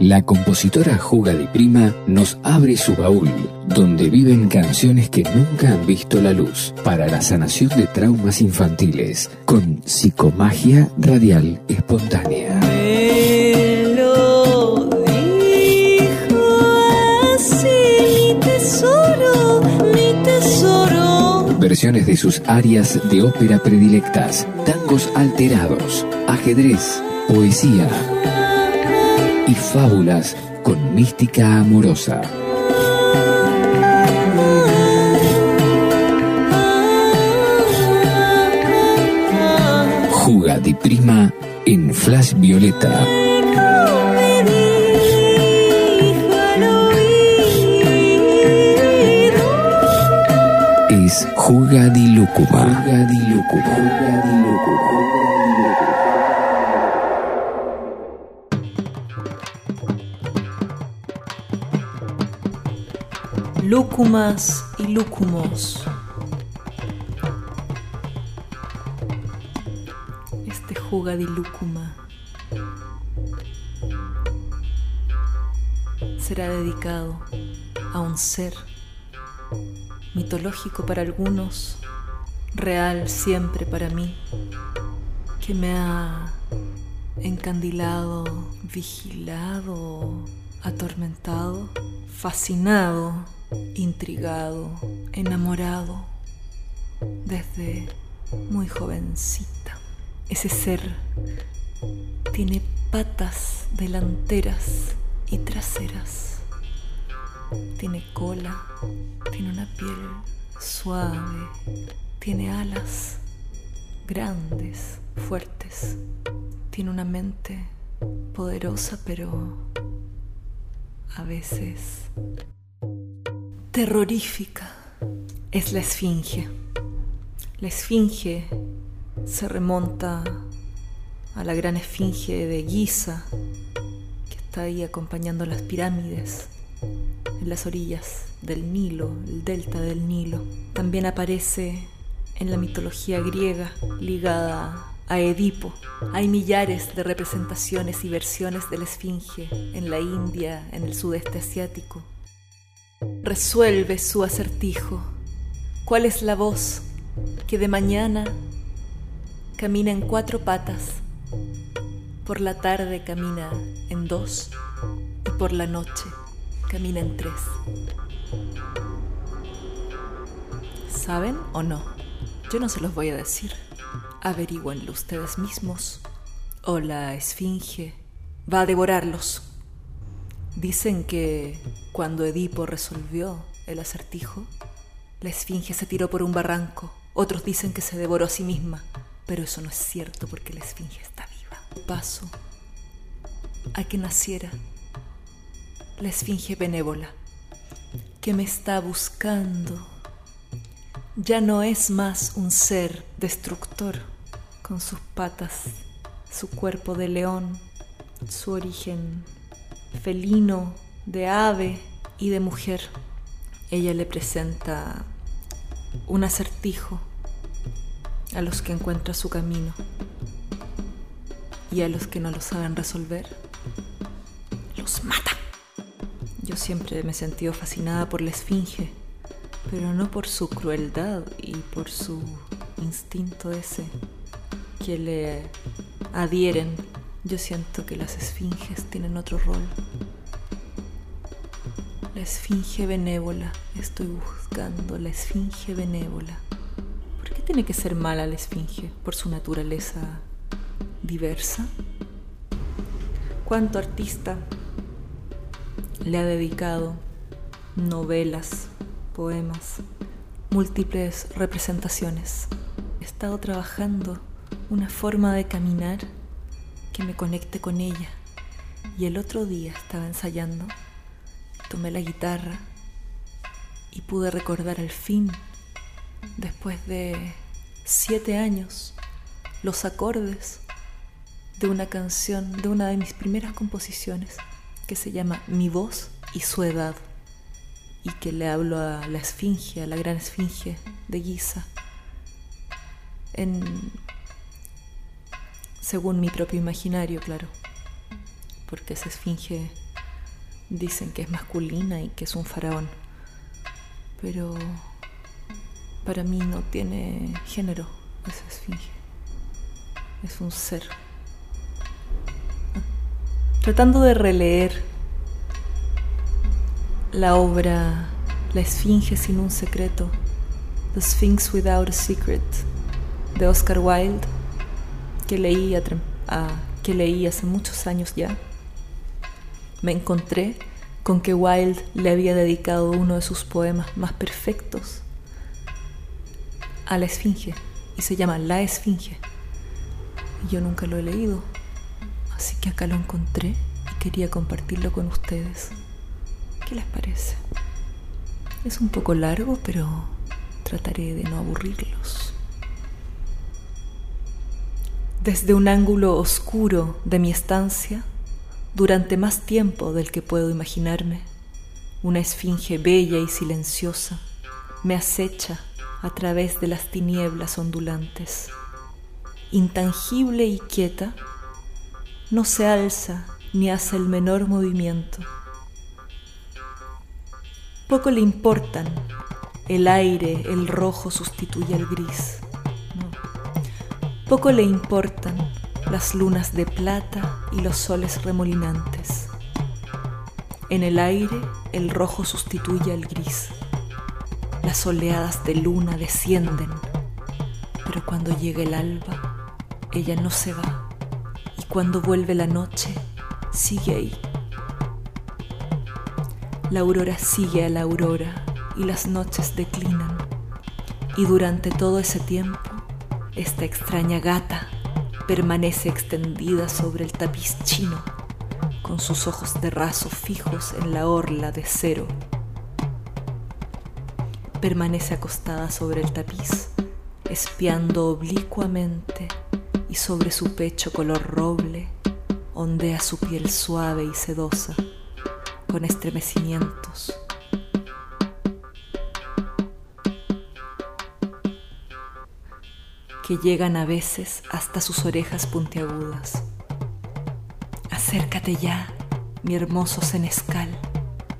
La compositora Juga Di Prima nos abre su baúl, donde viven canciones que nunca han visto la luz, para la sanación de traumas infantiles, con psicomagia radial espontánea. Versiones de sus áreas de ópera predilectas, tangos alterados, ajedrez, poesía y fábulas con mística amorosa. Juga Prima en Flash Violeta. Lúcuma. Lúcumas y lúcumos. Este juga de lúcuma será dedicado a un ser mitológico para algunos, real siempre para mí, que me ha encandilado, vigilado, atormentado, fascinado, intrigado, enamorado desde muy jovencita. Ese ser tiene patas delanteras y traseras. Tiene cola, tiene una piel suave, tiene alas grandes, fuertes. Tiene una mente poderosa, pero a veces terrorífica. Es la esfinge. La esfinge se remonta a la gran esfinge de Giza, que está ahí acompañando las pirámides en las orillas del Nilo, el delta del Nilo. También aparece en la mitología griega ligada a Edipo. Hay millares de representaciones y versiones de la esfinge en la India, en el sudeste asiático. Resuelve su acertijo. ¿Cuál es la voz que de mañana camina en cuatro patas, por la tarde camina en dos y por la noche camina en tres? ¿Saben o no? Yo no se los voy a decir. Averigüenlo ustedes mismos. O la esfinge va a devorarlos. Dicen que cuando Edipo resolvió el acertijo, la esfinge se tiró por un barranco. Otros dicen que se devoró a sí misma, pero eso no es cierto porque la esfinge está viva. Paso a que naciera la esfinge benévola que me está buscando. Ya no es más un ser destructor con sus patas, su cuerpo de león, su origen felino, de ave y de mujer. Ella le presenta un acertijo a los que encuentra su camino y a los que no lo saben resolver, los mata. Yo siempre me he sentido fascinada por la esfinge, pero no por su crueldad y por su instinto ese que le adhieren. Yo siento que las esfinges tienen otro rol. La esfinge benévola, estoy buscando la esfinge benévola. ¿Por qué tiene que ser mala la esfinge? ¿Por su naturaleza diversa? ¿Cuánto artista le ha dedicado novelas, poemas, múltiples representaciones? He estado trabajando una forma de caminar que me conecte con ella. Y el otro día estaba ensayando, tomé la guitarra y pude recordar al fin, después de siete años, los acordes de una canción, de una de mis primeras composiciones, que se llama Mi voz y su edad, y que le hablo a la esfinge, a la gran esfinge de Giza, en, según mi propio imaginario, claro, porque esa esfinge dicen que es masculina y que es un faraón, pero para mí no tiene género esa esfinge, es un ser tratando de releer la obra La Esfinge sin un secreto, The Sphinx Without a Secret, de Oscar Wilde, que leí, que leí hace muchos años ya, me encontré con que Wilde le había dedicado uno de sus poemas más perfectos a la Esfinge, y se llama La Esfinge. Y yo nunca lo he leído. Así que acá lo encontré y quería compartirlo con ustedes. ¿Qué les parece? Es un poco largo, pero trataré de no aburrirlos. Desde un ángulo oscuro de mi estancia, durante más tiempo del que puedo imaginarme, una esfinge bella y silenciosa me acecha a través de las tinieblas ondulantes. Intangible y quieta, no se alza ni hace el menor movimiento. Poco le importan el aire, el rojo sustituye al gris. Poco le importan las lunas de plata y los soles remolinantes. En el aire el rojo sustituye al gris. Las oleadas de luna descienden, pero cuando llega el alba, ella no se va cuando vuelve la noche, sigue ahí. La aurora sigue a la aurora y las noches declinan. Y durante todo ese tiempo, esta extraña gata permanece extendida sobre el tapiz chino, con sus ojos de raso fijos en la orla de cero. Permanece acostada sobre el tapiz, espiando oblicuamente sobre su pecho color roble ondea su piel suave y sedosa con estremecimientos. que llegan a veces hasta sus orejas puntiagudas. Acércate ya, mi hermoso senescal,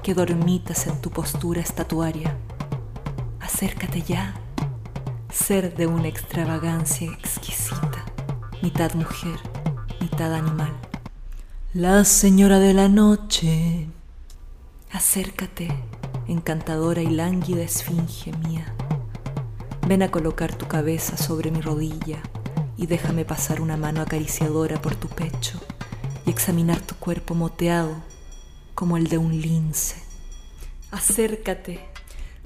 que dormitas en tu postura estatuaria. Acércate ya, ser de una extravagancia exquisita mitad mujer, mitad animal. La señora de la noche, acércate, encantadora y lánguida esfinge mía. Ven a colocar tu cabeza sobre mi rodilla y déjame pasar una mano acariciadora por tu pecho y examinar tu cuerpo moteado como el de un lince. Acércate,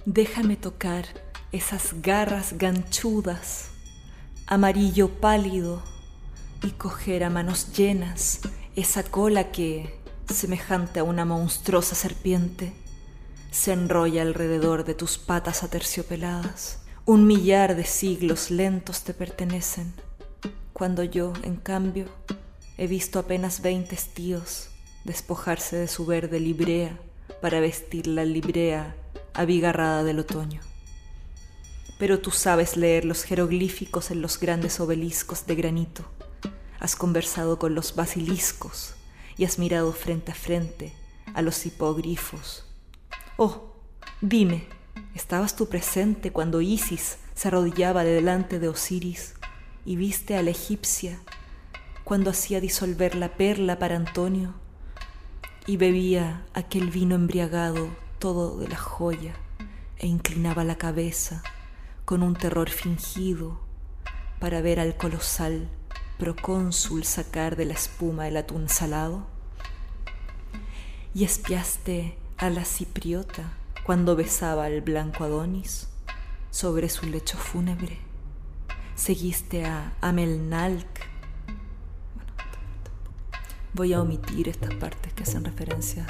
déjame tocar esas garras ganchudas, amarillo pálido y coger a manos llenas esa cola que, semejante a una monstruosa serpiente, se enrolla alrededor de tus patas aterciopeladas. Un millar de siglos lentos te pertenecen, cuando yo, en cambio, he visto apenas veinte estíos despojarse de su verde librea para vestir la librea abigarrada del otoño. Pero tú sabes leer los jeroglíficos en los grandes obeliscos de granito has conversado con los basiliscos y has mirado frente a frente a los hipogrifos. Oh, dime, ¿estabas tú presente cuando Isis se arrodillaba delante de Osiris y viste a la egipcia cuando hacía disolver la perla para Antonio y bebía aquel vino embriagado todo de la joya e inclinaba la cabeza con un terror fingido para ver al colosal procónsul sacar de la espuma el atún salado? ¿Y espiaste a la cipriota cuando besaba al blanco Adonis sobre su lecho fúnebre? Seguiste a Amelnalk. Bueno, voy a omitir estas partes que hacen referencia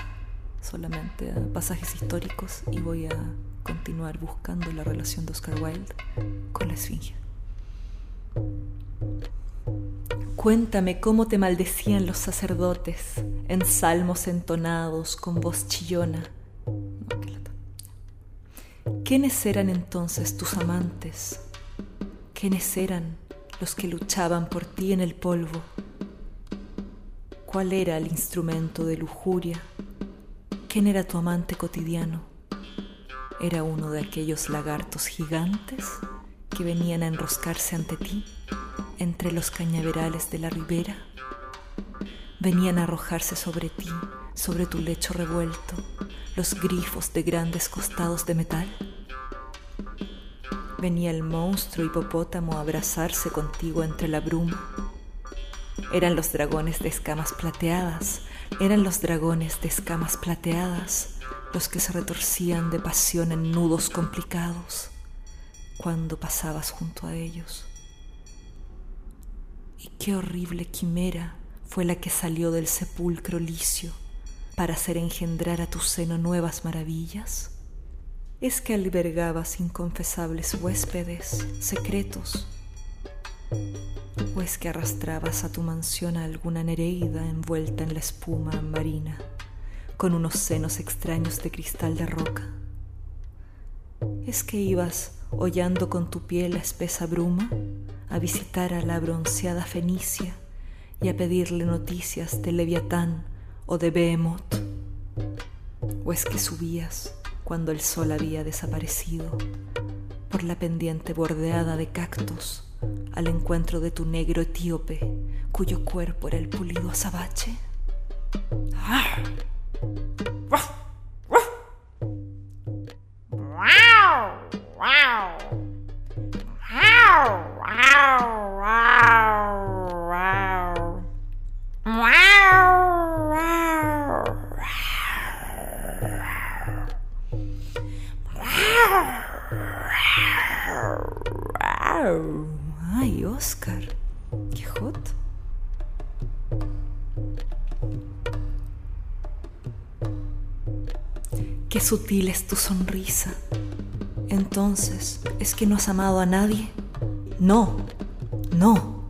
solamente a pasajes históricos y voy a continuar buscando la relación de Oscar Wilde con la Esfinge. Cuéntame cómo te maldecían los sacerdotes en salmos entonados con voz chillona. ¿Quiénes eran entonces tus amantes? ¿Quiénes eran los que luchaban por ti en el polvo? ¿Cuál era el instrumento de lujuria? ¿Quién era tu amante cotidiano? ¿Era uno de aquellos lagartos gigantes que venían a enroscarse ante ti entre los cañaverales de la ribera? Venían a arrojarse sobre ti, sobre tu lecho revuelto, los grifos de grandes costados de metal. Venía el monstruo hipopótamo a abrazarse contigo entre la bruma. Eran los dragones de escamas plateadas, eran los dragones de escamas plateadas los que se retorcían de pasión en nudos complicados cuando pasabas junto a ellos. Y qué horrible quimera fue la que salió del sepulcro licio para hacer engendrar a tu seno nuevas maravillas. Es que albergabas inconfesables huéspedes secretos, o es que arrastrabas a tu mansión a alguna nereida envuelta en la espuma marina, con unos senos extraños de cristal de roca. Es que ibas hollando con tu piel la espesa bruma a visitar a la bronceada Fenicia y a pedirle noticias de Leviatán o de Behemoth. O es que subías cuando el sol había desaparecido por la pendiente bordeada de cactus al encuentro de tu negro etíope cuyo cuerpo era el pulido azabache. ¡Ah! Ay, Oscar, qué. Qué sutil es tu sonrisa. Entonces, ¿es que no has amado a nadie? No, no.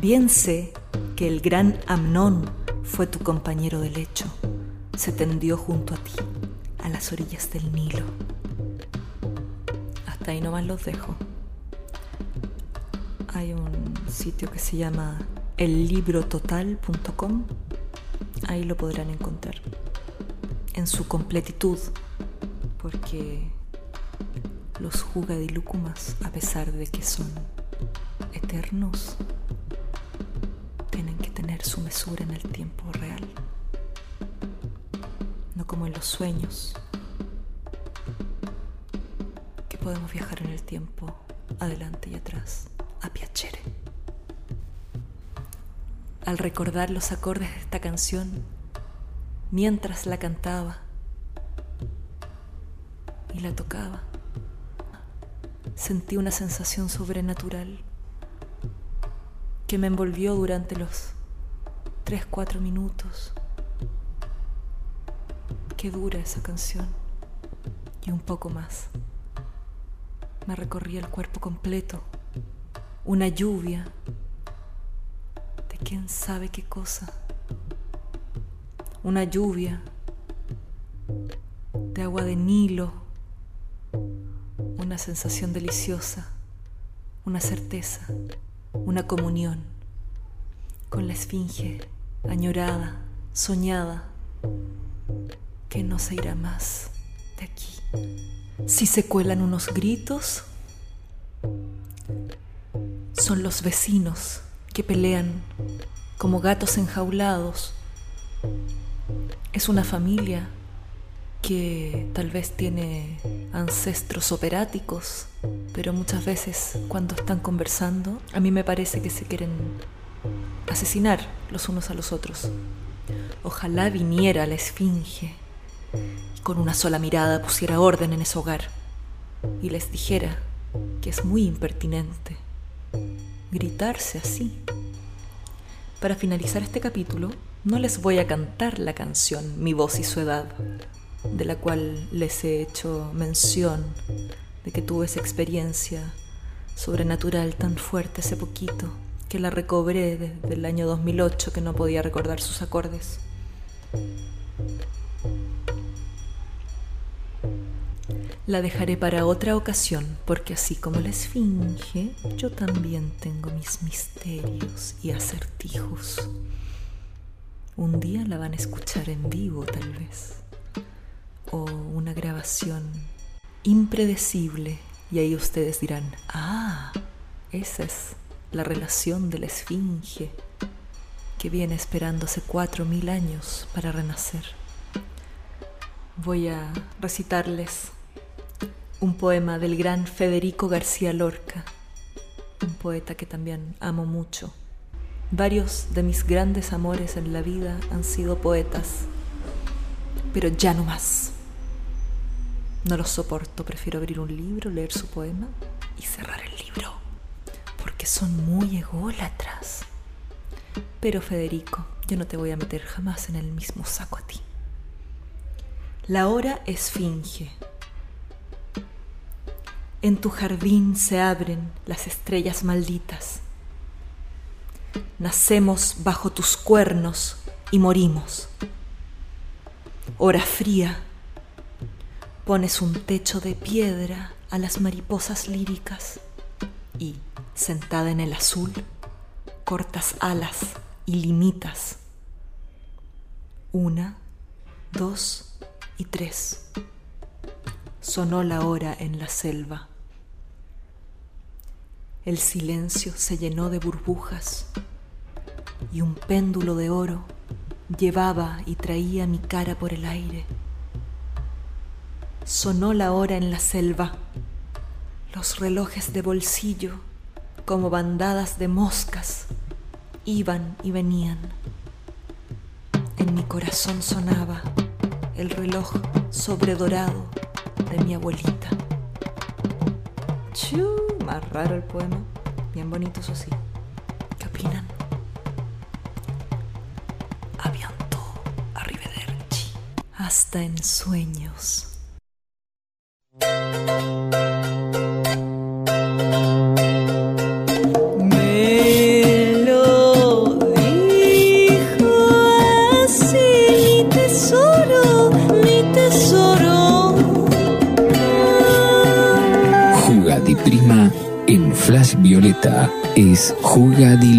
Bien sé que el gran Amnón fue tu compañero de lecho. Se tendió junto a ti, a las orillas del Nilo. Hasta ahí nomás los dejo. Hay un sitio que se llama ellibrototal.com. Ahí lo podrán encontrar en su completitud, porque los jugadilúcumas, a pesar de que son eternos, tienen que tener su mesura en el tiempo real, no como en los sueños, podemos viajar en el tiempo adelante y atrás a piacere. Al recordar los acordes de esta canción, mientras la cantaba y la tocaba, sentí una sensación sobrenatural que me envolvió durante los tres, cuatro minutos que dura esa canción y un poco más. Me recorría el cuerpo completo, una lluvia de quién sabe qué cosa, una lluvia de agua de Nilo, una sensación deliciosa, una certeza, una comunión. Con la esfinge añorada, soñada, que no se irá más de aquí. Si se cuelan unos gritos, son los vecinos que pelean como gatos enjaulados. Es una familia que tal vez tiene ancestros operáticos, pero muchas veces cuando están conversando, a mí me parece que se quieren asesinar los unos a los otros. Ojalá viniera la esfinge y con una sola mirada pusiera orden en ese hogar y les dijera que es muy impertinente gritarse así. Para finalizar este capítulo, no les voy a cantar la canción Mi voz y su edad, de la cual les he hecho mención de que tuve esa experiencia sobrenatural tan fuerte hace poquito que la recobré desde el año 2008 que no podía recordar sus acordes. La dejaré para otra ocasión, porque así como la esfinge, yo también tengo mis misterios y acertijos. Un día la van a escuchar en vivo tal vez, o una grabación impredecible, y ahí ustedes dirán, ah, esa es la relación de la esfinge que viene esperando hace cuatro mil años para renacer. Voy a recitarles un poema del gran Federico García Lorca, un poeta que también amo mucho. Varios de mis grandes amores en la vida han sido poetas, pero ya no más. No los soporto, prefiero abrir un libro, leer su poema y cerrar el libro, porque son muy ególatras. Pero Federico, yo no te voy a meter jamás en el mismo saco a ti. La hora esfinge en tu jardín se abren las estrellas malditas. Nacemos bajo tus cuernos y morimos. Hora fría, pones un techo de piedra a las mariposas líricas y, sentada en el azul, cortas alas y limitas. Una, dos y tres sonó la hora en la selva. El silencio se llenó de burbujas y un péndulo de oro llevaba y traía mi cara por el aire. Sonó la hora en la selva, los relojes de bolsillo, como bandadas de moscas, iban y venían. En mi corazón sonaba el reloj sobredorado de mi abuelita. Chu, más raro el poema, bien bonito eso sí. ¿Qué opinan? Avianto, arrivederci. Hasta en sueños. Es Juga di